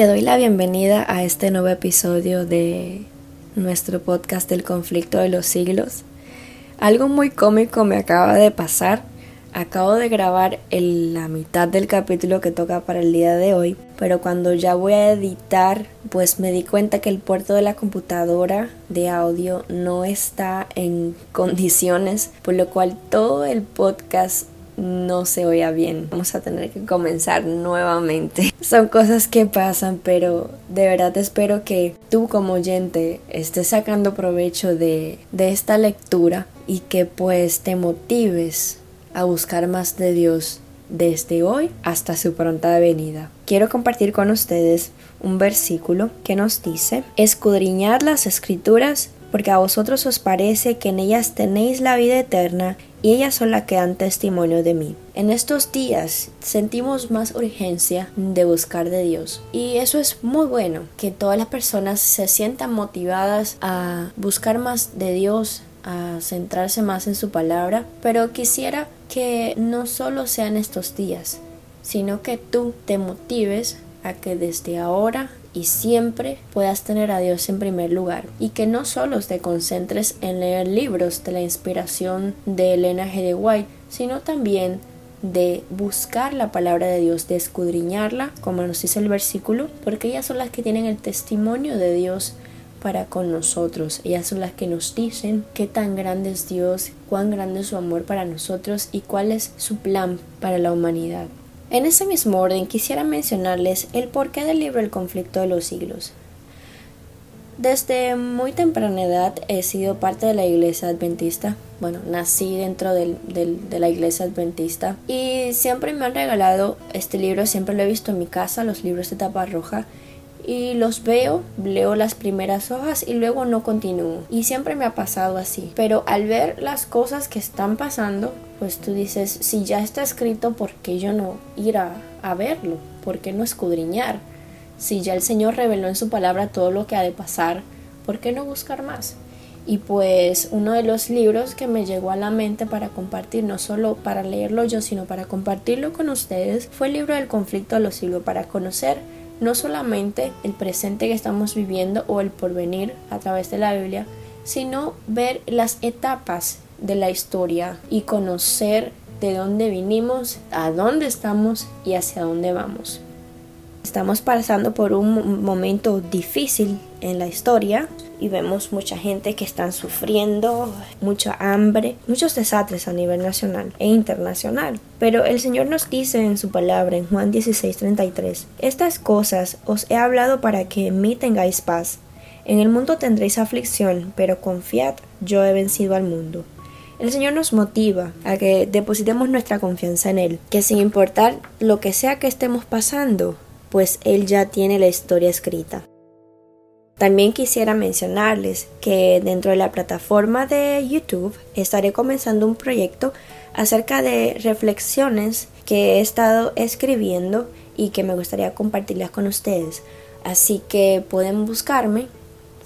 Te doy la bienvenida a este nuevo episodio de nuestro podcast del conflicto de los siglos. Algo muy cómico me acaba de pasar. Acabo de grabar la mitad del capítulo que toca para el día de hoy, pero cuando ya voy a editar, pues me di cuenta que el puerto de la computadora de audio no está en condiciones, por lo cual todo el podcast no se oía bien. Vamos a tener que comenzar nuevamente. Son cosas que pasan, pero de verdad espero que tú como oyente estés sacando provecho de, de esta lectura y que pues te motives a buscar más de Dios desde hoy hasta su pronta venida. Quiero compartir con ustedes un versículo que nos dice, escudriñad las escrituras porque a vosotros os parece que en ellas tenéis la vida eterna y ellas son las que dan testimonio de mí. En estos días sentimos más urgencia de buscar de Dios y eso es muy bueno, que todas las personas se sientan motivadas a buscar más de Dios, a centrarse más en su palabra, pero quisiera que no solo sean estos días, sino que tú te motives a que desde ahora y siempre puedas tener a Dios en primer lugar y que no solo te concentres en leer libros de la inspiración de Elena G. de White, sino también de buscar la palabra de Dios, de escudriñarla, como nos dice el versículo, porque ellas son las que tienen el testimonio de Dios para con nosotros. Ellas son las que nos dicen qué tan grande es Dios, cuán grande es su amor para nosotros y cuál es su plan para la humanidad. En ese mismo orden quisiera mencionarles el porqué del libro El conflicto de los siglos. Desde muy temprana edad he sido parte de la iglesia adventista. Bueno, nací dentro de la iglesia adventista y siempre me han regalado este libro, siempre lo he visto en mi casa, los libros de tapa roja y los veo, leo las primeras hojas y luego no continúo. Y siempre me ha pasado así. Pero al ver las cosas que están pasando, pues tú dices, si ya está escrito, ¿por qué yo no ir a, a verlo? ¿Por qué no escudriñar? Si ya el Señor reveló en su palabra todo lo que ha de pasar, ¿por qué no buscar más? Y pues uno de los libros que me llegó a la mente para compartir, no solo para leerlo yo, sino para compartirlo con ustedes, fue el libro del conflicto de los siglos, para conocer no solamente el presente que estamos viviendo o el porvenir a través de la Biblia, sino ver las etapas de la historia y conocer de dónde vinimos, a dónde estamos y hacia dónde vamos. Estamos pasando por un momento difícil en la historia y vemos mucha gente que están sufriendo, mucha hambre, muchos desastres a nivel nacional e internacional. Pero el Señor nos dice en su palabra en Juan 16:33, estas cosas os he hablado para que en mí tengáis paz. En el mundo tendréis aflicción, pero confiad, yo he vencido al mundo. El Señor nos motiva a que depositemos nuestra confianza en Él, que sin importar lo que sea que estemos pasando, pues Él ya tiene la historia escrita. También quisiera mencionarles que dentro de la plataforma de YouTube estaré comenzando un proyecto acerca de reflexiones que he estado escribiendo y que me gustaría compartirlas con ustedes. Así que pueden buscarme,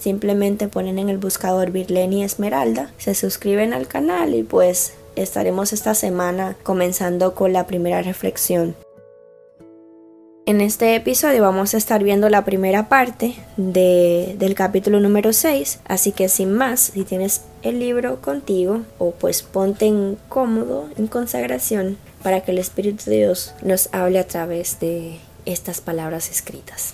simplemente ponen en el buscador Virleni Esmeralda, se suscriben al canal y pues estaremos esta semana comenzando con la primera reflexión. En este episodio vamos a estar viendo la primera parte de, del capítulo número 6, así que sin más, si tienes el libro contigo, o pues ponte en cómodo, en consagración, para que el Espíritu de Dios nos hable a través de estas palabras escritas.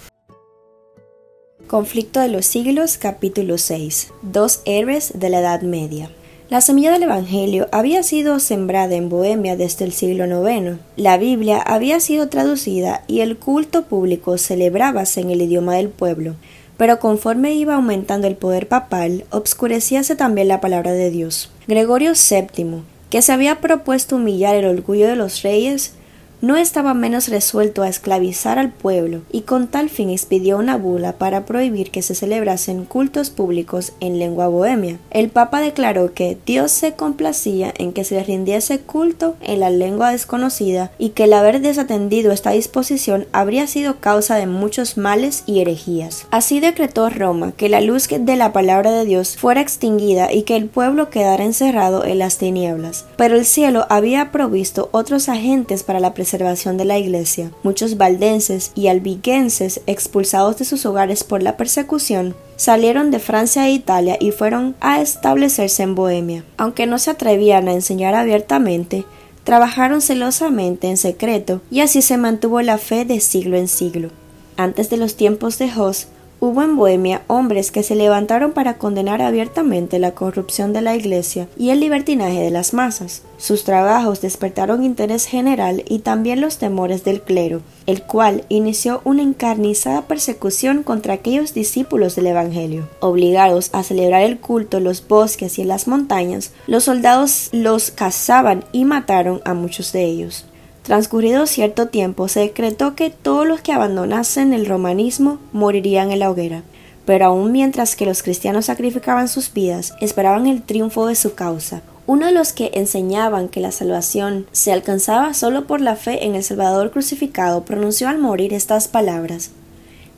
Conflicto de los siglos, capítulo 6. Dos héroes de la Edad Media. La semilla del Evangelio había sido sembrada en Bohemia desde el siglo IX. La Biblia había sido traducida y el culto público celebrábase en el idioma del pueblo. Pero conforme iba aumentando el poder papal, obscurecíase también la palabra de Dios. Gregorio VII, que se había propuesto humillar el orgullo de los reyes, no estaba menos resuelto a esclavizar al pueblo y con tal fin expidió una bula para prohibir que se celebrasen cultos públicos en lengua bohemia. El Papa declaró que Dios se complacía en que se rindiese culto en la lengua desconocida y que el haber desatendido esta disposición habría sido causa de muchos males y herejías. Así decretó Roma que la luz de la palabra de Dios fuera extinguida y que el pueblo quedara encerrado en las tinieblas. Pero el cielo había provisto otros agentes para la presencia de la iglesia. Muchos valdenses y albiguenses, expulsados de sus hogares por la persecución, salieron de Francia e Italia y fueron a establecerse en Bohemia. Aunque no se atrevían a enseñar abiertamente, trabajaron celosamente en secreto y así se mantuvo la fe de siglo en siglo. Antes de los tiempos de Jos, Hubo en Bohemia hombres que se levantaron para condenar abiertamente la corrupción de la Iglesia y el libertinaje de las masas. Sus trabajos despertaron interés general y también los temores del clero, el cual inició una encarnizada persecución contra aquellos discípulos del Evangelio. Obligados a celebrar el culto en los bosques y en las montañas, los soldados los cazaban y mataron a muchos de ellos. Transcurrido cierto tiempo se decretó que todos los que abandonasen el romanismo morirían en la hoguera, pero aún mientras que los cristianos sacrificaban sus vidas, esperaban el triunfo de su causa. Uno de los que enseñaban que la salvación se alcanzaba solo por la fe en el Salvador crucificado pronunció al morir estas palabras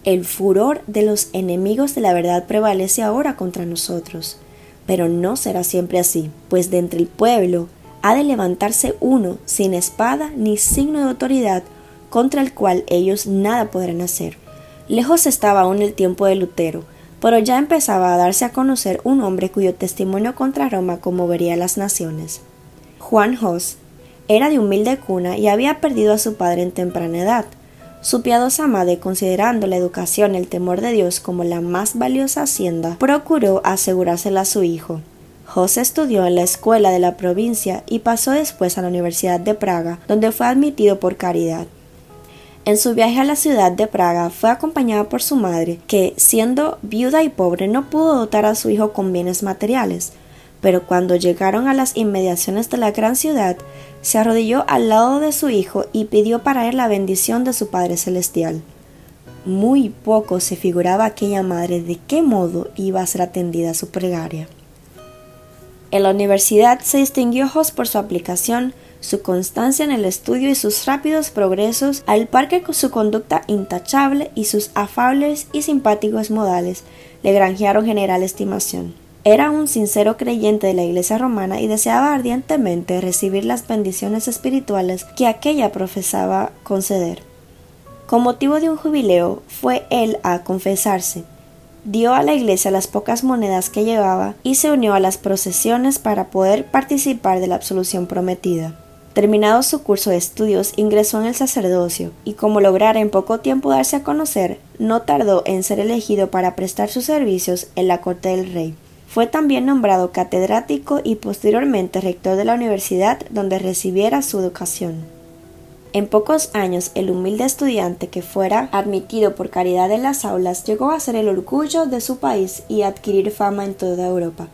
El furor de los enemigos de la verdad prevalece ahora contra nosotros, pero no será siempre así, pues de entre el pueblo ha de levantarse uno sin espada ni signo de autoridad contra el cual ellos nada podrán hacer. Lejos estaba aún el tiempo de Lutero, pero ya empezaba a darse a conocer un hombre cuyo testimonio contra Roma conmovería a las naciones. Juan Hos era de humilde cuna y había perdido a su padre en temprana edad. Su piadosa madre, considerando la educación y el temor de Dios como la más valiosa hacienda, procuró asegurársela a su hijo. José estudió en la escuela de la provincia y pasó después a la Universidad de Praga, donde fue admitido por caridad. En su viaje a la ciudad de Praga fue acompañado por su madre, que, siendo viuda y pobre, no pudo dotar a su hijo con bienes materiales, pero cuando llegaron a las inmediaciones de la gran ciudad, se arrodilló al lado de su hijo y pidió para él la bendición de su Padre Celestial. Muy poco se figuraba aquella madre de qué modo iba a ser atendida su plegaria. En la universidad se distinguió Hoss por su aplicación, su constancia en el estudio y sus rápidos progresos, al par que su conducta intachable y sus afables y simpáticos modales le granjearon general estimación. Era un sincero creyente de la Iglesia romana y deseaba ardientemente recibir las bendiciones espirituales que aquella profesaba conceder. Con motivo de un jubileo fue él a confesarse, dio a la iglesia las pocas monedas que llevaba y se unió a las procesiones para poder participar de la absolución prometida. Terminado su curso de estudios, ingresó en el sacerdocio y como lograra en poco tiempo darse a conocer, no tardó en ser elegido para prestar sus servicios en la corte del rey. Fue también nombrado catedrático y posteriormente rector de la universidad donde recibiera su educación. En pocos años, el humilde estudiante que fuera admitido por caridad en las aulas llegó a ser el orgullo de su país y adquirir fama en toda Europa.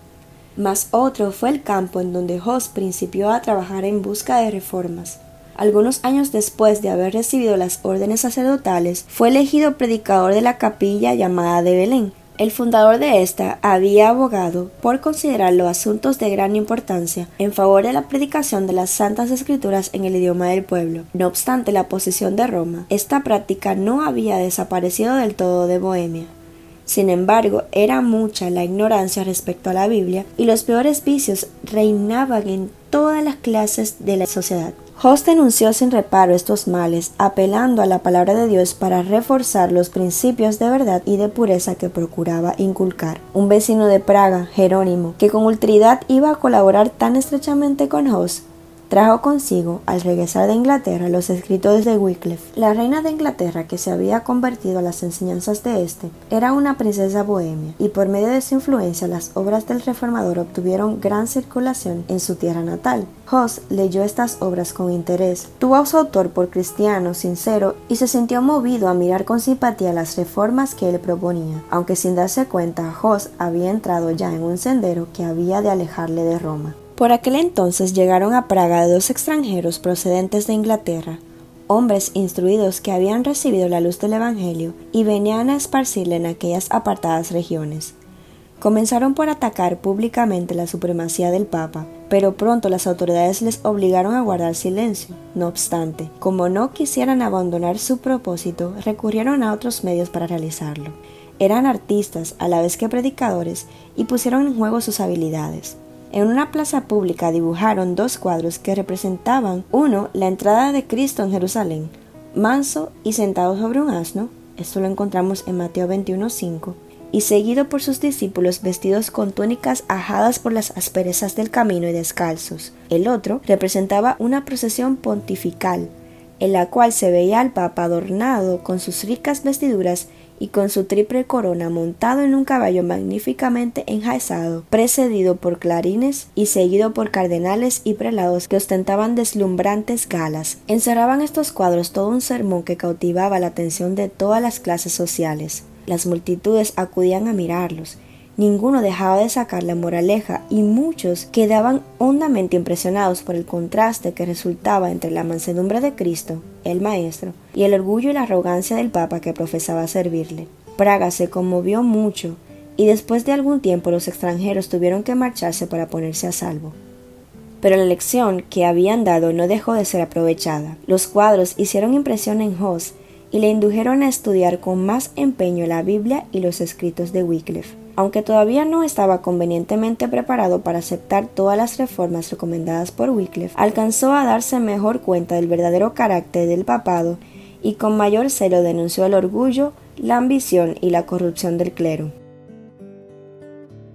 Mas otro fue el campo en donde Hoss principió a trabajar en busca de reformas. Algunos años después de haber recibido las órdenes sacerdotales, fue elegido predicador de la capilla llamada de Belén, el fundador de esta había abogado por considerar los asuntos de gran importancia en favor de la predicación de las Santas Escrituras en el idioma del pueblo. No obstante la posición de Roma, esta práctica no había desaparecido del todo de Bohemia. Sin embargo, era mucha la ignorancia respecto a la Biblia y los peores vicios reinaban en todas las clases de la sociedad. Hoss denunció sin reparo estos males, apelando a la palabra de Dios para reforzar los principios de verdad y de pureza que procuraba inculcar. Un vecino de Praga, Jerónimo, que con ultridad iba a colaborar tan estrechamente con Hoss, trajo consigo, al regresar de Inglaterra, los escritos de Wycliffe. La reina de Inglaterra, que se había convertido a las enseñanzas de éste, era una princesa bohemia, y por medio de su influencia las obras del reformador obtuvieron gran circulación en su tierra natal. Hoss leyó estas obras con interés, tuvo a su autor por cristiano, sincero, y se sintió movido a mirar con simpatía las reformas que él proponía, aunque sin darse cuenta, Hoss había entrado ya en un sendero que había de alejarle de Roma. Por aquel entonces llegaron a Praga dos extranjeros procedentes de Inglaterra, hombres instruidos que habían recibido la luz del Evangelio y venían a esparcirla en aquellas apartadas regiones. Comenzaron por atacar públicamente la supremacía del Papa, pero pronto las autoridades les obligaron a guardar silencio. No obstante, como no quisieran abandonar su propósito, recurrieron a otros medios para realizarlo. Eran artistas a la vez que predicadores y pusieron en juego sus habilidades. En una plaza pública dibujaron dos cuadros que representaban uno la entrada de Cristo en Jerusalén, manso y sentado sobre un asno, esto lo encontramos en Mateo 21:5, y seguido por sus discípulos vestidos con túnicas ajadas por las asperezas del camino y descalzos. El otro representaba una procesión pontifical, en la cual se veía al Papa adornado con sus ricas vestiduras y con su triple corona montado en un caballo magníficamente enjaezado, precedido por clarines y seguido por cardenales y prelados que ostentaban deslumbrantes galas. Encerraban estos cuadros todo un sermón que cautivaba la atención de todas las clases sociales. Las multitudes acudían a mirarlos, ninguno dejaba de sacar la moraleja y muchos quedaban hondamente impresionados por el contraste que resultaba entre la mansedumbre de Cristo, el Maestro, y el orgullo y la arrogancia del Papa que profesaba servirle. Praga se conmovió mucho y después de algún tiempo los extranjeros tuvieron que marcharse para ponerse a salvo. Pero la lección que habían dado no dejó de ser aprovechada. Los cuadros hicieron impresión en Hoss y le indujeron a estudiar con más empeño la Biblia y los escritos de Wycliffe aunque todavía no estaba convenientemente preparado para aceptar todas las reformas recomendadas por Wycliffe, alcanzó a darse mejor cuenta del verdadero carácter del papado y con mayor celo denunció el orgullo, la ambición y la corrupción del clero.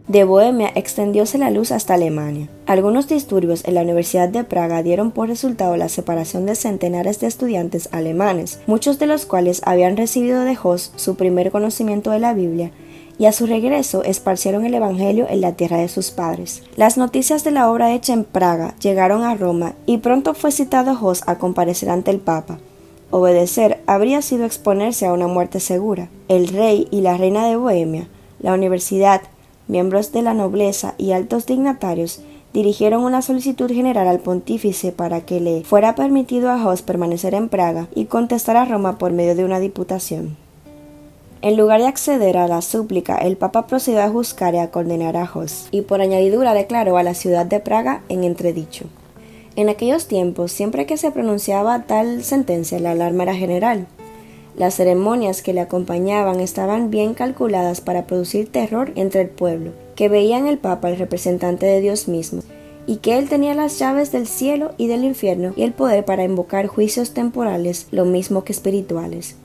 De Bohemia extendióse la luz hasta Alemania. Algunos disturbios en la Universidad de Praga dieron por resultado la separación de centenares de estudiantes alemanes, muchos de los cuales habían recibido de Hoss su primer conocimiento de la Biblia y a su regreso esparcieron el Evangelio en la tierra de sus padres. Las noticias de la obra hecha en Praga llegaron a Roma y pronto fue citado Jos a comparecer ante el Papa. Obedecer habría sido exponerse a una muerte segura. El rey y la reina de Bohemia, la universidad, miembros de la nobleza y altos dignatarios dirigieron una solicitud general al pontífice para que le fuera permitido a Jos permanecer en Praga y contestar a Roma por medio de una diputación. En lugar de acceder a la súplica, el Papa procedió a juzgar y a condenar a Jos, y por añadidura declaró a la ciudad de Praga en entredicho. En aquellos tiempos, siempre que se pronunciaba tal sentencia, la alarma era general. Las ceremonias que le acompañaban estaban bien calculadas para producir terror entre el pueblo, que veía en el Papa el representante de Dios mismo, y que él tenía las llaves del cielo y del infierno y el poder para invocar juicios temporales lo mismo que espirituales.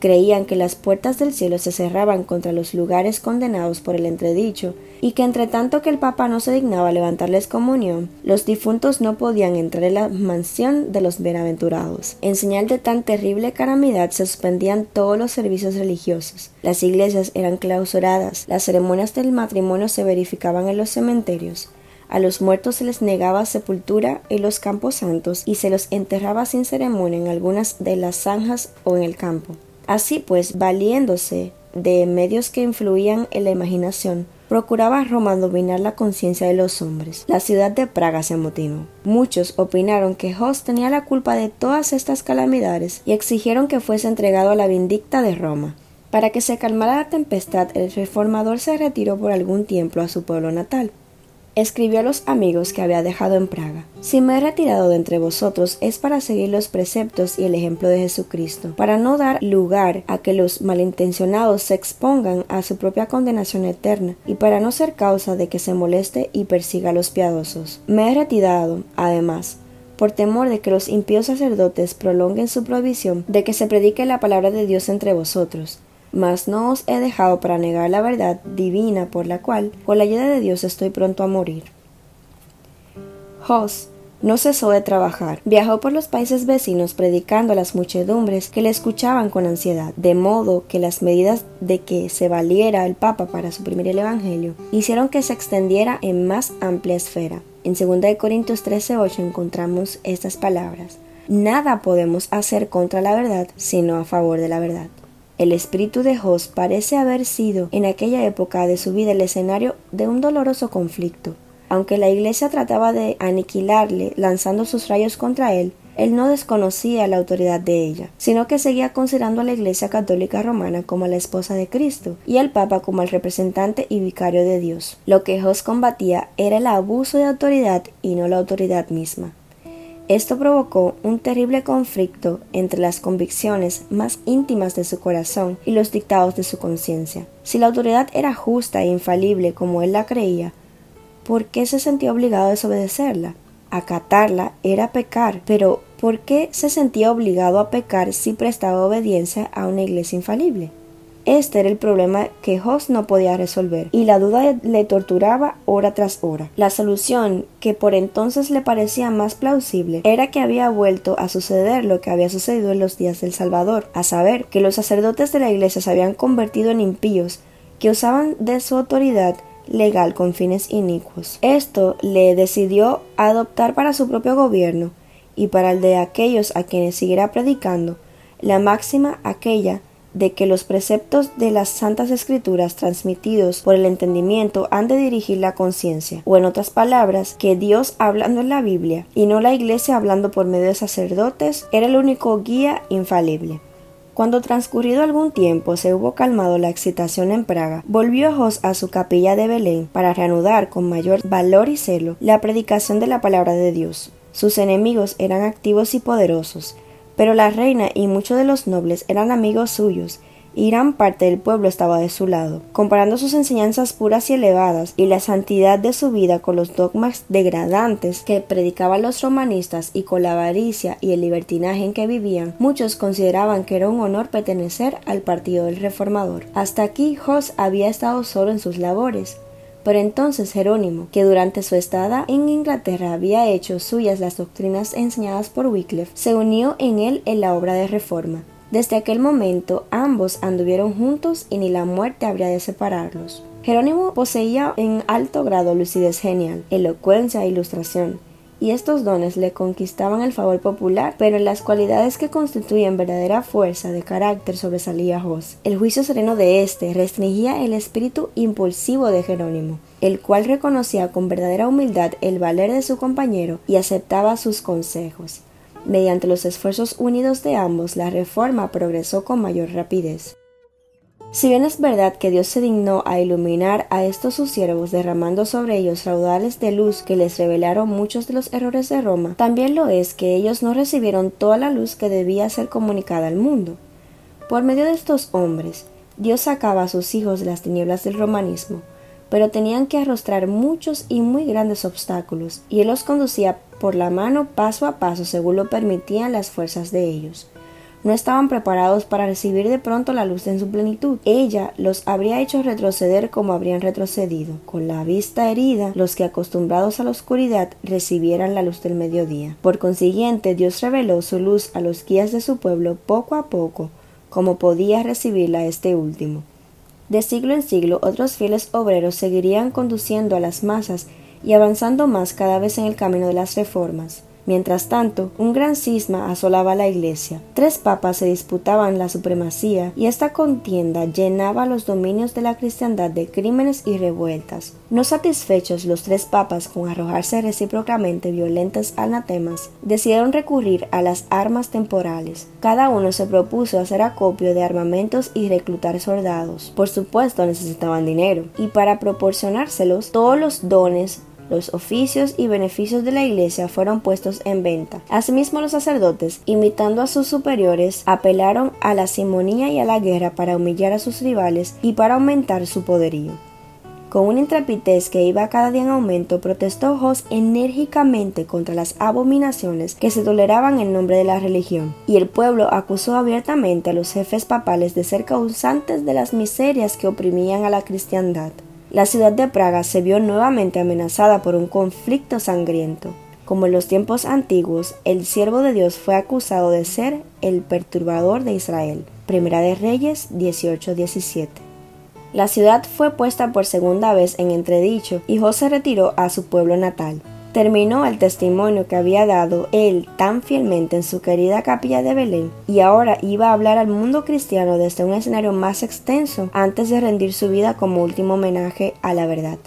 Creían que las puertas del cielo se cerraban contra los lugares condenados por el entredicho, y que entre tanto que el Papa no se dignaba levantarles comunión, los difuntos no podían entrar en la mansión de los bienaventurados. En señal de tan terrible calamidad se suspendían todos los servicios religiosos, las iglesias eran clausuradas, las ceremonias del matrimonio se verificaban en los cementerios, a los muertos se les negaba sepultura en los campos santos y se los enterraba sin ceremonia en algunas de las zanjas o en el campo. Así pues, valiéndose de medios que influían en la imaginación, procuraba Roma dominar la conciencia de los hombres. La ciudad de Praga se amotinó. Muchos opinaron que Hoss tenía la culpa de todas estas calamidades y exigieron que fuese entregado a la vindicta de Roma. Para que se calmara la tempestad, el reformador se retiró por algún tiempo a su pueblo natal escribió a los amigos que había dejado en Praga. Si me he retirado de entre vosotros es para seguir los preceptos y el ejemplo de Jesucristo, para no dar lugar a que los malintencionados se expongan a su propia condenación eterna y para no ser causa de que se moleste y persiga a los piadosos. Me he retirado, además, por temor de que los impíos sacerdotes prolonguen su provisión de que se predique la palabra de Dios entre vosotros, mas no os he dejado para negar la verdad divina por la cual, con la ayuda de Dios, estoy pronto a morir. Hoss no cesó de trabajar. Viajó por los países vecinos predicando a las muchedumbres que le escuchaban con ansiedad, de modo que las medidas de que se valiera el Papa para suprimir el Evangelio hicieron que se extendiera en más amplia esfera. En 2 Corintios 13:8 encontramos estas palabras: Nada podemos hacer contra la verdad, sino a favor de la verdad. El espíritu de Jos parece haber sido en aquella época de su vida el escenario de un doloroso conflicto. Aunque la Iglesia trataba de aniquilarle lanzando sus rayos contra él, él no desconocía la autoridad de ella, sino que seguía considerando a la Iglesia católica romana como la esposa de Cristo y al Papa como el representante y vicario de Dios. Lo que Jos combatía era el abuso de autoridad y no la autoridad misma. Esto provocó un terrible conflicto entre las convicciones más íntimas de su corazón y los dictados de su conciencia. Si la autoridad era justa e infalible como él la creía, ¿por qué se sentía obligado a desobedecerla? Acatarla era pecar, pero ¿por qué se sentía obligado a pecar si prestaba obediencia a una iglesia infalible? Este era el problema que Jos no podía resolver, y la duda le torturaba hora tras hora. La solución, que por entonces le parecía más plausible, era que había vuelto a suceder lo que había sucedido en los días del Salvador, a saber, que los sacerdotes de la iglesia se habían convertido en impíos, que usaban de su autoridad legal con fines inicuos. Esto le decidió adoptar para su propio gobierno y para el de aquellos a quienes siguiera predicando la máxima aquella de que los preceptos de las santas escrituras transmitidos por el entendimiento han de dirigir la conciencia, o en otras palabras, que Dios hablando en la Biblia y no la Iglesia hablando por medio de sacerdotes era el único guía infalible. Cuando transcurrido algún tiempo se hubo calmado la excitación en Praga, volvió Jos a su capilla de Belén para reanudar con mayor valor y celo la predicación de la palabra de Dios. Sus enemigos eran activos y poderosos, pero la reina y muchos de los nobles eran amigos suyos, y gran parte del pueblo estaba de su lado. Comparando sus enseñanzas puras y elevadas y la santidad de su vida con los dogmas degradantes que predicaban los romanistas y con la avaricia y el libertinaje en que vivían, muchos consideraban que era un honor pertenecer al partido del reformador. Hasta aquí Jos había estado solo en sus labores, pero entonces Jerónimo, que durante su estada en Inglaterra había hecho suyas las doctrinas enseñadas por Wycliffe, se unió en él en la obra de reforma. Desde aquel momento ambos anduvieron juntos y ni la muerte habría de separarlos. Jerónimo poseía en alto grado lucidez genial, elocuencia e ilustración, y estos dones le conquistaban el favor popular, pero en las cualidades que constituyen verdadera fuerza de carácter sobresalía Jos. El juicio sereno de éste restringía el espíritu impulsivo de Jerónimo, el cual reconocía con verdadera humildad el valer de su compañero y aceptaba sus consejos. Mediante los esfuerzos unidos de ambos, la reforma progresó con mayor rapidez. Si bien es verdad que Dios se dignó a iluminar a estos sus siervos derramando sobre ellos raudales de luz que les revelaron muchos de los errores de Roma, también lo es que ellos no recibieron toda la luz que debía ser comunicada al mundo. Por medio de estos hombres, Dios sacaba a sus hijos de las tinieblas del romanismo, pero tenían que arrostrar muchos y muy grandes obstáculos, y Él los conducía por la mano paso a paso según lo permitían las fuerzas de ellos no estaban preparados para recibir de pronto la luz en su plenitud. Ella los habría hecho retroceder como habrían retrocedido, con la vista herida, los que acostumbrados a la oscuridad recibieran la luz del mediodía. Por consiguiente, Dios reveló su luz a los guías de su pueblo poco a poco, como podía recibirla este último. De siglo en siglo, otros fieles obreros seguirían conduciendo a las masas y avanzando más cada vez en el camino de las reformas. Mientras tanto, un gran cisma asolaba la iglesia. Tres papas se disputaban la supremacía y esta contienda llenaba los dominios de la cristiandad de crímenes y revueltas. No satisfechos los tres papas con arrojarse recíprocamente violentos anatemas, decidieron recurrir a las armas temporales. Cada uno se propuso hacer acopio de armamentos y reclutar soldados. Por supuesto necesitaban dinero, y para proporcionárselos todos los dones los oficios y beneficios de la Iglesia fueron puestos en venta. Asimismo, los sacerdotes, imitando a sus superiores, apelaron a la simonía y a la guerra para humillar a sus rivales y para aumentar su poderío. Con una intrepidez que iba cada día en aumento, protestó Jos enérgicamente contra las abominaciones que se toleraban en nombre de la religión, y el pueblo acusó abiertamente a los jefes papales de ser causantes de las miserias que oprimían a la cristiandad la ciudad de Praga se vio nuevamente amenazada por un conflicto sangriento. Como en los tiempos antiguos, el siervo de Dios fue acusado de ser el perturbador de Israel. Primera de Reyes 18:17. La ciudad fue puesta por segunda vez en entredicho y José retiró a su pueblo natal terminó el testimonio que había dado él tan fielmente en su querida capilla de Belén y ahora iba a hablar al mundo cristiano desde un escenario más extenso antes de rendir su vida como último homenaje a la verdad.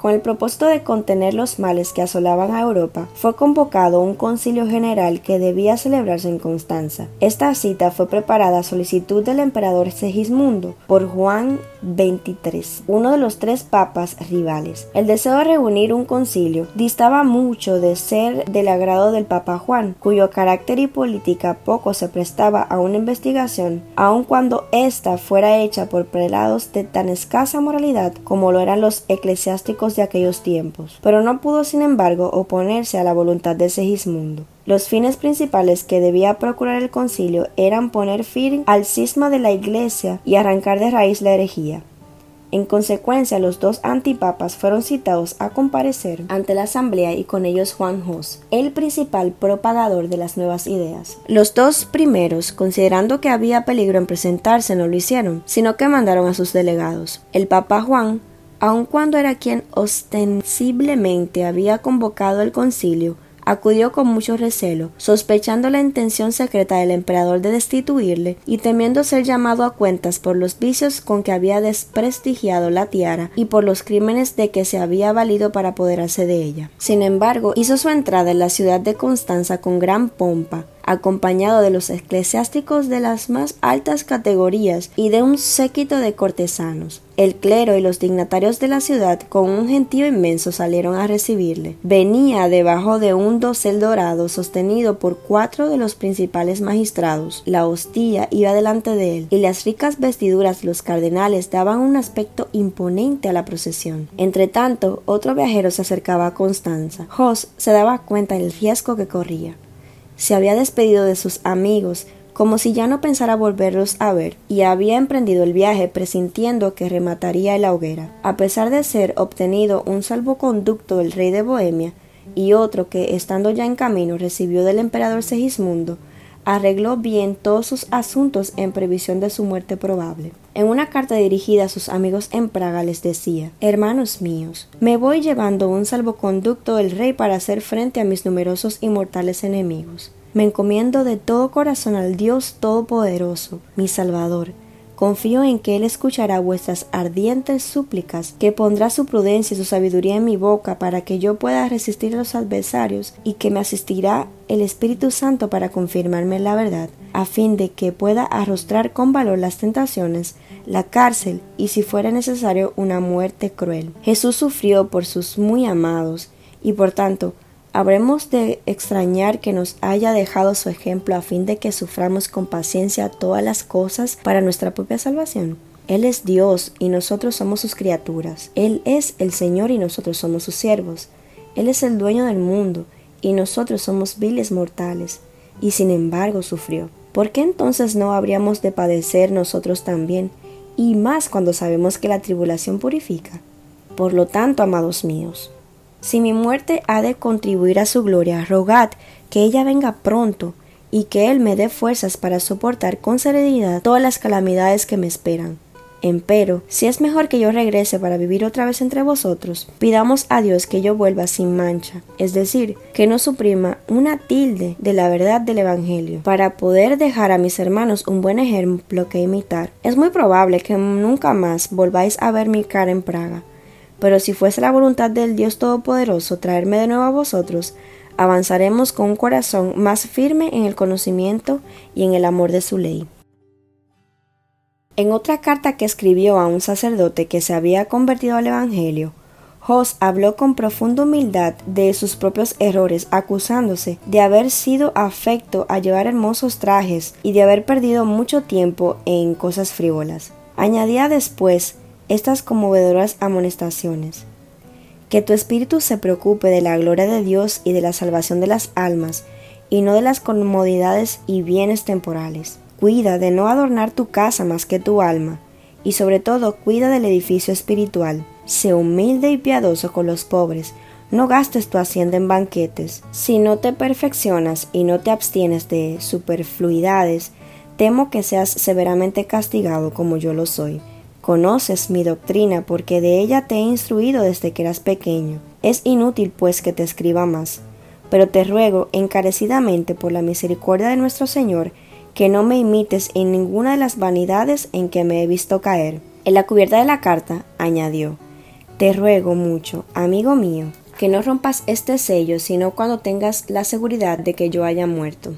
Con el propósito de contener los males que asolaban a Europa, fue convocado un concilio general que debía celebrarse en Constanza. Esta cita fue preparada a solicitud del emperador Segismundo por Juan 23, uno de los tres papas rivales. El deseo de reunir un concilio distaba mucho de ser del agrado del Papa Juan, cuyo carácter y política poco se prestaba a una investigación, aun cuando ésta fuera hecha por prelados de tan escasa moralidad como lo eran los eclesiásticos de aquellos tiempos. Pero no pudo, sin embargo, oponerse a la voluntad de Segismundo. Los fines principales que debía procurar el concilio eran poner fin al cisma de la Iglesia y arrancar de raíz la herejía. En consecuencia, los dos antipapas fueron citados a comparecer ante la asamblea y con ellos Juan Hus, el principal propagador de las nuevas ideas. Los dos primeros, considerando que había peligro en presentarse, no lo hicieron, sino que mandaron a sus delegados. El papa Juan, aun cuando era quien ostensiblemente había convocado el concilio, acudió con mucho recelo, sospechando la intención secreta del emperador de destituirle y temiendo ser llamado a cuentas por los vicios con que había desprestigiado la tiara y por los crímenes de que se había valido para apoderarse de ella. Sin embargo, hizo su entrada en la ciudad de Constanza con gran pompa, acompañado de los eclesiásticos de las más altas categorías y de un séquito de cortesanos. El clero y los dignatarios de la ciudad con un gentío inmenso salieron a recibirle. Venía debajo de un dosel dorado sostenido por cuatro de los principales magistrados. La hostia iba delante de él y las ricas vestiduras de los cardenales daban un aspecto imponente a la procesión. Entre tanto, otro viajero se acercaba a Constanza. Jos se daba cuenta del riesgo que corría se había despedido de sus amigos como si ya no pensara volverlos a ver, y había emprendido el viaje presintiendo que remataría la hoguera. A pesar de ser obtenido un salvoconducto del rey de Bohemia, y otro que, estando ya en camino, recibió del emperador Segismundo, arregló bien todos sus asuntos en previsión de su muerte probable. En una carta dirigida a sus amigos en Praga les decía Hermanos míos, me voy llevando un salvoconducto del rey para hacer frente a mis numerosos y mortales enemigos. Me encomiendo de todo corazón al Dios Todopoderoso, mi Salvador. Confío en que Él escuchará vuestras ardientes súplicas, que pondrá su prudencia y su sabiduría en mi boca para que yo pueda resistir a los adversarios y que me asistirá el Espíritu Santo para confirmarme la verdad, a fin de que pueda arrostrar con valor las tentaciones, la cárcel y si fuera necesario una muerte cruel. Jesús sufrió por sus muy amados y por tanto Habremos de extrañar que nos haya dejado su ejemplo a fin de que suframos con paciencia todas las cosas para nuestra propia salvación. Él es Dios y nosotros somos sus criaturas. Él es el Señor y nosotros somos sus siervos. Él es el dueño del mundo y nosotros somos viles mortales. Y sin embargo sufrió. ¿Por qué entonces no habríamos de padecer nosotros también? Y más cuando sabemos que la tribulación purifica. Por lo tanto, amados míos, si mi muerte ha de contribuir a su gloria, rogad que ella venga pronto y que Él me dé fuerzas para soportar con serenidad todas las calamidades que me esperan. Empero, si es mejor que yo regrese para vivir otra vez entre vosotros, pidamos a Dios que yo vuelva sin mancha, es decir, que no suprima una tilde de la verdad del Evangelio, para poder dejar a mis hermanos un buen ejemplo que imitar. Es muy probable que nunca más volváis a ver mi cara en Praga, pero si fuese la voluntad del Dios Todopoderoso traerme de nuevo a vosotros, avanzaremos con un corazón más firme en el conocimiento y en el amor de su ley. En otra carta que escribió a un sacerdote que se había convertido al Evangelio, Jos habló con profunda humildad de sus propios errores, acusándose de haber sido afecto a llevar hermosos trajes y de haber perdido mucho tiempo en cosas frívolas. Añadía después estas conmovedoras amonestaciones. Que tu espíritu se preocupe de la gloria de Dios y de la salvación de las almas, y no de las comodidades y bienes temporales. Cuida de no adornar tu casa más que tu alma, y sobre todo cuida del edificio espiritual. Sé humilde y piadoso con los pobres, no gastes tu hacienda en banquetes. Si no te perfeccionas y no te abstienes de superfluidades, temo que seas severamente castigado como yo lo soy. Conoces mi doctrina porque de ella te he instruido desde que eras pequeño. Es inútil pues que te escriba más, pero te ruego encarecidamente por la misericordia de nuestro Señor que no me imites en ninguna de las vanidades en que me he visto caer. En la cubierta de la carta añadió Te ruego mucho, amigo mío, que no rompas este sello sino cuando tengas la seguridad de que yo haya muerto.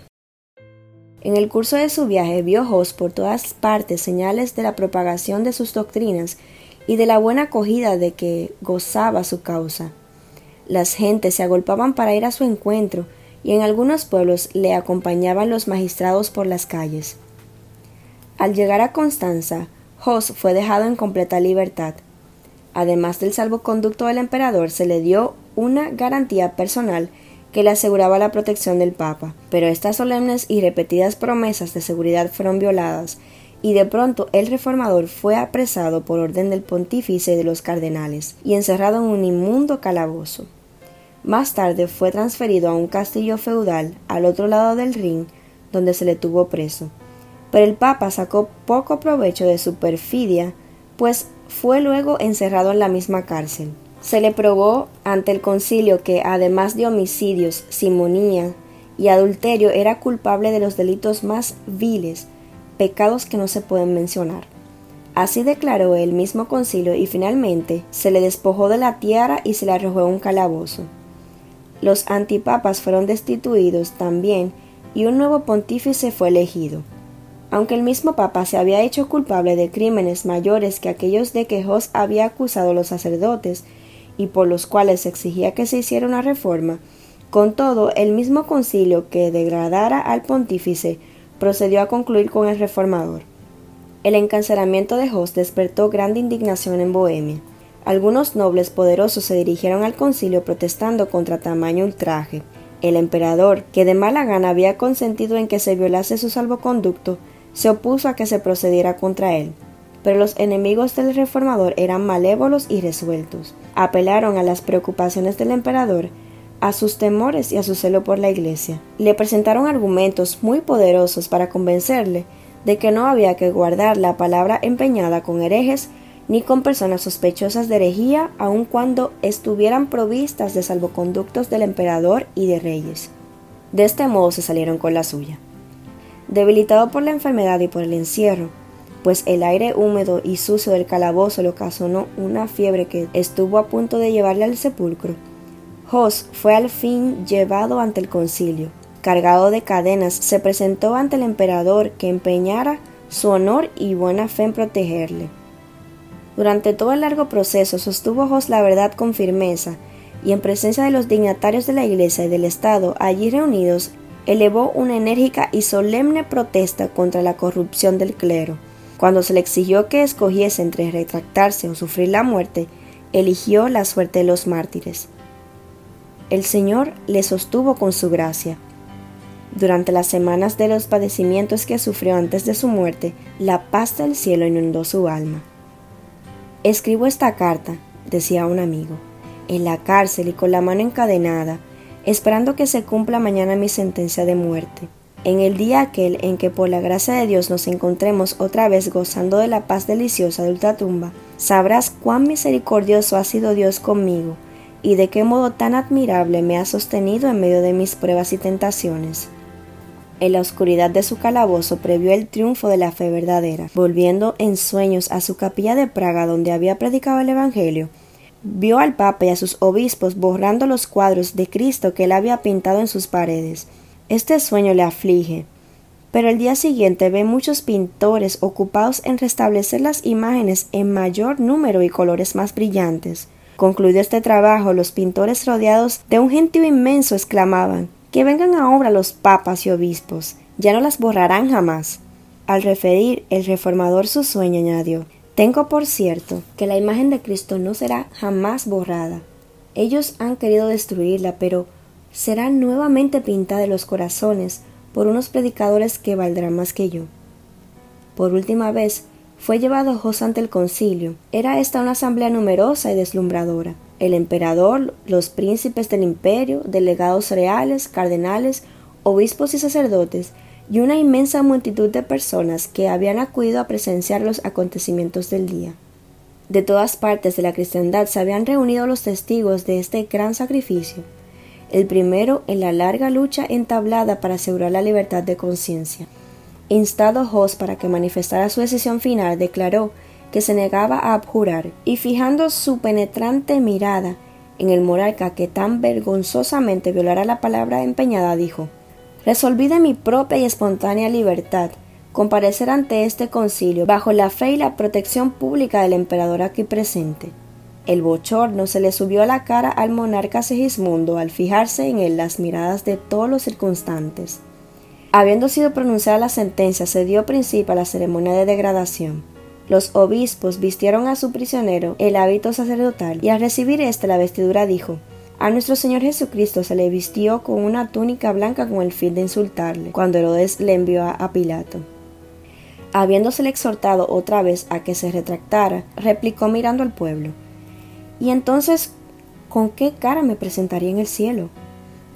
En el curso de su viaje vio Jos por todas partes señales de la propagación de sus doctrinas y de la buena acogida de que gozaba su causa. Las gentes se agolpaban para ir a su encuentro y en algunos pueblos le acompañaban los magistrados por las calles. Al llegar a Constanza, Jos fue dejado en completa libertad. Además del salvoconducto del emperador, se le dio una garantía personal que le aseguraba la protección del Papa, pero estas solemnes y repetidas promesas de seguridad fueron violadas, y de pronto el reformador fue apresado por orden del pontífice de los cardenales y encerrado en un inmundo calabozo. Más tarde fue transferido a un castillo feudal al otro lado del Rin, donde se le tuvo preso. Pero el Papa sacó poco provecho de su perfidia, pues fue luego encerrado en la misma cárcel. Se le probó ante el concilio que, además de homicidios, simonía y adulterio, era culpable de los delitos más viles, pecados que no se pueden mencionar. Así declaró el mismo concilio y finalmente se le despojó de la tierra y se le arrojó en un calabozo. Los antipapas fueron destituidos también y un nuevo pontífice fue elegido. Aunque el mismo papa se había hecho culpable de crímenes mayores que aquellos de que Jos había acusado a los sacerdotes, y por los cuales exigía que se hiciera una reforma, con todo, el mismo concilio que degradara al pontífice procedió a concluir con el reformador. El encarcelamiento de Jos despertó grande indignación en Bohemia. Algunos nobles poderosos se dirigieron al concilio protestando contra tamaño ultraje. El emperador, que de mala gana había consentido en que se violase su salvoconducto, se opuso a que se procediera contra él pero los enemigos del reformador eran malévolos y resueltos. Apelaron a las preocupaciones del emperador, a sus temores y a su celo por la Iglesia. Le presentaron argumentos muy poderosos para convencerle de que no había que guardar la palabra empeñada con herejes ni con personas sospechosas de herejía, aun cuando estuvieran provistas de salvoconductos del emperador y de reyes. De este modo se salieron con la suya. Debilitado por la enfermedad y por el encierro, pues el aire húmedo y sucio del calabozo le ocasionó una fiebre que estuvo a punto de llevarle al sepulcro. Jos fue al fin llevado ante el concilio. Cargado de cadenas, se presentó ante el emperador que empeñara su honor y buena fe en protegerle. Durante todo el largo proceso sostuvo Jos la verdad con firmeza, y en presencia de los dignatarios de la Iglesia y del Estado allí reunidos, elevó una enérgica y solemne protesta contra la corrupción del clero. Cuando se le exigió que escogiese entre retractarse o sufrir la muerte, eligió la suerte de los mártires. El Señor le sostuvo con su gracia. Durante las semanas de los padecimientos que sufrió antes de su muerte, la paz del cielo inundó su alma. Escribo esta carta, decía un amigo, en la cárcel y con la mano encadenada, esperando que se cumpla mañana mi sentencia de muerte. En el día aquel en que por la gracia de Dios nos encontremos otra vez gozando de la paz deliciosa de ultratumba, sabrás cuán misericordioso ha sido Dios conmigo y de qué modo tan admirable me ha sostenido en medio de mis pruebas y tentaciones. En la oscuridad de su calabozo previó el triunfo de la fe verdadera. Volviendo en sueños a su capilla de Praga donde había predicado el Evangelio, vio al Papa y a sus obispos borrando los cuadros de Cristo que él había pintado en sus paredes. Este sueño le aflige, pero el día siguiente ve muchos pintores ocupados en restablecer las imágenes en mayor número y colores más brillantes. Concluido este trabajo, los pintores rodeados de un gentío inmenso exclamaban Que vengan a obra los papas y obispos, ya no las borrarán jamás. Al referir el reformador su sueño añadió Tengo por cierto que la imagen de Cristo no será jamás borrada. Ellos han querido destruirla, pero será nuevamente pintada de los corazones por unos predicadores que valdrán más que yo. Por última vez, fue llevado José ante el concilio. Era esta una asamblea numerosa y deslumbradora. El emperador, los príncipes del imperio, delegados reales, cardenales, obispos y sacerdotes, y una inmensa multitud de personas que habían acudido a presenciar los acontecimientos del día. De todas partes de la cristiandad se habían reunido los testigos de este gran sacrificio el primero en la larga lucha entablada para asegurar la libertad de conciencia. Instado Jos para que manifestara su decisión final, declaró que se negaba a abjurar, y fijando su penetrante mirada en el monarca que tan vergonzosamente violara la palabra empeñada, dijo Resolví de mi propia y espontánea libertad comparecer ante este concilio bajo la fe y la protección pública del emperador aquí presente. El bochorno se le subió a la cara al monarca Segismundo al fijarse en él las miradas de todos los circunstantes. Habiendo sido pronunciada la sentencia, se dio principio a la ceremonia de degradación. Los obispos vistieron a su prisionero el hábito sacerdotal y al recibir éste la vestidura dijo a nuestro Señor Jesucristo se le vistió con una túnica blanca con el fin de insultarle, cuando Herodes le envió a Pilato. Habiéndosele exhortado otra vez a que se retractara, replicó mirando al pueblo. ¿Y entonces con qué cara me presentaría en el cielo?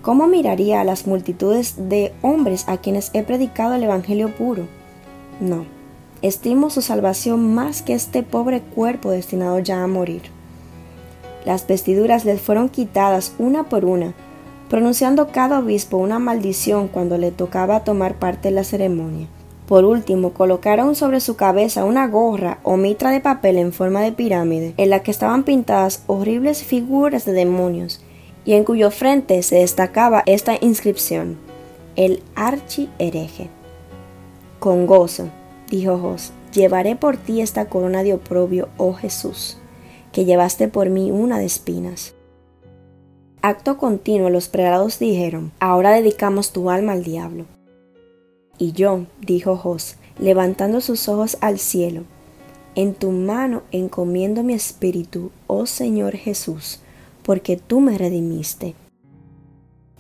¿Cómo miraría a las multitudes de hombres a quienes he predicado el Evangelio puro? No, estimo su salvación más que este pobre cuerpo destinado ya a morir. Las vestiduras les fueron quitadas una por una, pronunciando cada obispo una maldición cuando le tocaba tomar parte en la ceremonia. Por último, colocaron sobre su cabeza una gorra o mitra de papel en forma de pirámide, en la que estaban pintadas horribles figuras de demonios, y en cuyo frente se destacaba esta inscripción: El archi hereje. Con gozo, dijo Jos, llevaré por ti esta corona de oprobio, oh Jesús, que llevaste por mí una de espinas. Acto continuo los prelados dijeron, ahora dedicamos tu alma al diablo. Y yo, dijo Jos, levantando sus ojos al cielo, en tu mano encomiendo mi espíritu, oh Señor Jesús, porque tú me redimiste.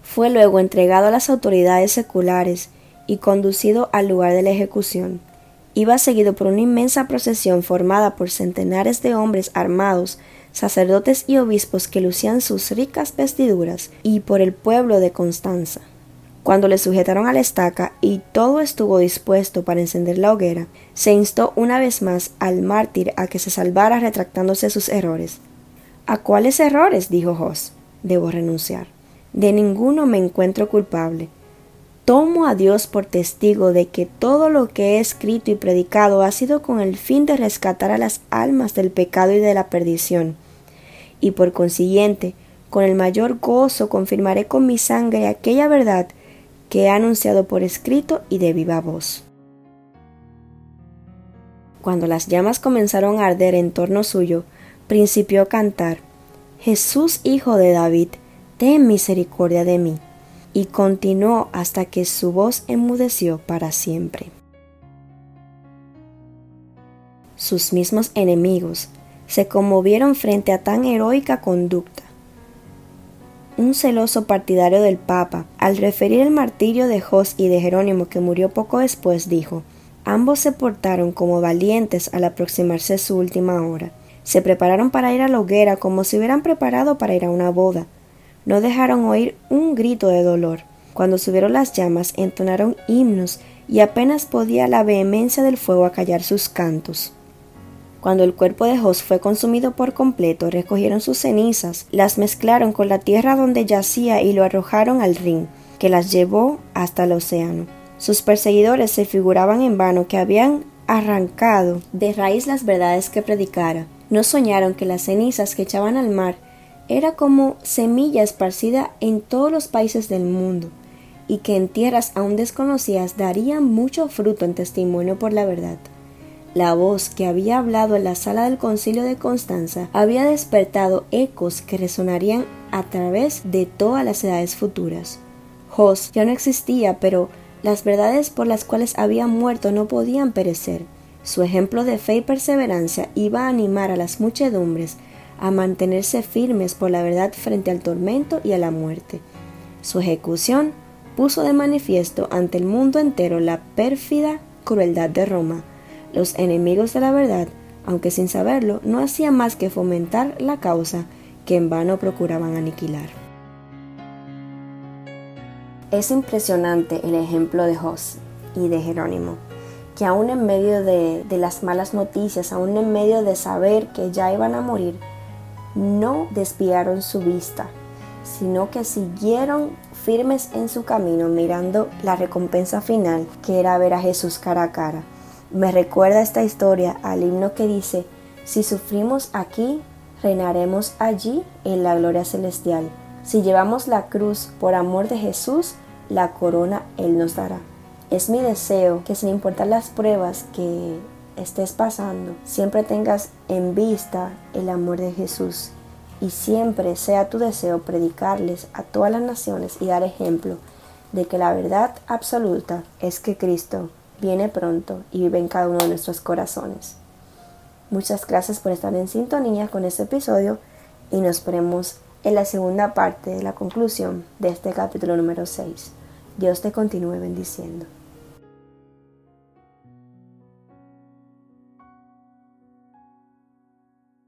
Fue luego entregado a las autoridades seculares y conducido al lugar de la ejecución. Iba seguido por una inmensa procesión formada por centenares de hombres armados, sacerdotes y obispos que lucían sus ricas vestiduras, y por el pueblo de Constanza. Cuando le sujetaron a la estaca y todo estuvo dispuesto para encender la hoguera, se instó una vez más al mártir a que se salvara retractándose sus errores. ¿A cuáles errores? dijo Jos. Debo renunciar. De ninguno me encuentro culpable. Tomo a Dios por testigo de que todo lo que he escrito y predicado ha sido con el fin de rescatar a las almas del pecado y de la perdición. Y por consiguiente, con el mayor gozo confirmaré con mi sangre aquella verdad que he anunciado por escrito y de viva voz. Cuando las llamas comenzaron a arder en torno suyo, principió a cantar Jesús Hijo de David, ten misericordia de mí, y continuó hasta que su voz enmudeció para siempre. Sus mismos enemigos se conmovieron frente a tan heroica conducta un celoso partidario del Papa, al referir el martirio de Jos y de Jerónimo que murió poco después, dijo Ambos se portaron como valientes al aproximarse su última hora. Se prepararon para ir a la hoguera como si hubieran preparado para ir a una boda. No dejaron oír un grito de dolor. Cuando subieron las llamas entonaron himnos y apenas podía la vehemencia del fuego acallar sus cantos. Cuando el cuerpo de Jos fue consumido por completo, recogieron sus cenizas, las mezclaron con la tierra donde yacía y lo arrojaron al ring, que las llevó hasta el océano. Sus perseguidores se figuraban en vano que habían arrancado de raíz las verdades que predicara. No soñaron que las cenizas que echaban al mar era como semilla esparcida en todos los países del mundo, y que en tierras aún desconocidas darían mucho fruto en testimonio por la verdad. La voz que había hablado en la sala del concilio de Constanza había despertado ecos que resonarían a través de todas las edades futuras. Jos ya no existía, pero las verdades por las cuales había muerto no podían perecer. Su ejemplo de fe y perseverancia iba a animar a las muchedumbres a mantenerse firmes por la verdad frente al tormento y a la muerte. Su ejecución puso de manifiesto ante el mundo entero la pérfida crueldad de Roma, los enemigos de la verdad, aunque sin saberlo, no hacían más que fomentar la causa que en vano procuraban aniquilar. Es impresionante el ejemplo de Jos y de Jerónimo, que aún en medio de, de, las malas noticias, aún en medio de saber que ya iban a morir, no desviaron su vista, sino que siguieron firmes en su camino mirando la recompensa final, que era ver a Jesús cara a cara. Me recuerda esta historia al himno que dice, si sufrimos aquí, reinaremos allí en la gloria celestial. Si llevamos la cruz por amor de Jesús, la corona Él nos dará. Es mi deseo que sin importar las pruebas que estés pasando, siempre tengas en vista el amor de Jesús y siempre sea tu deseo predicarles a todas las naciones y dar ejemplo de que la verdad absoluta es que Cristo viene pronto y vive en cada uno de nuestros corazones. Muchas gracias por estar en sintonía con este episodio y nos veremos en la segunda parte de la conclusión de este capítulo número 6. Dios te continúe bendiciendo.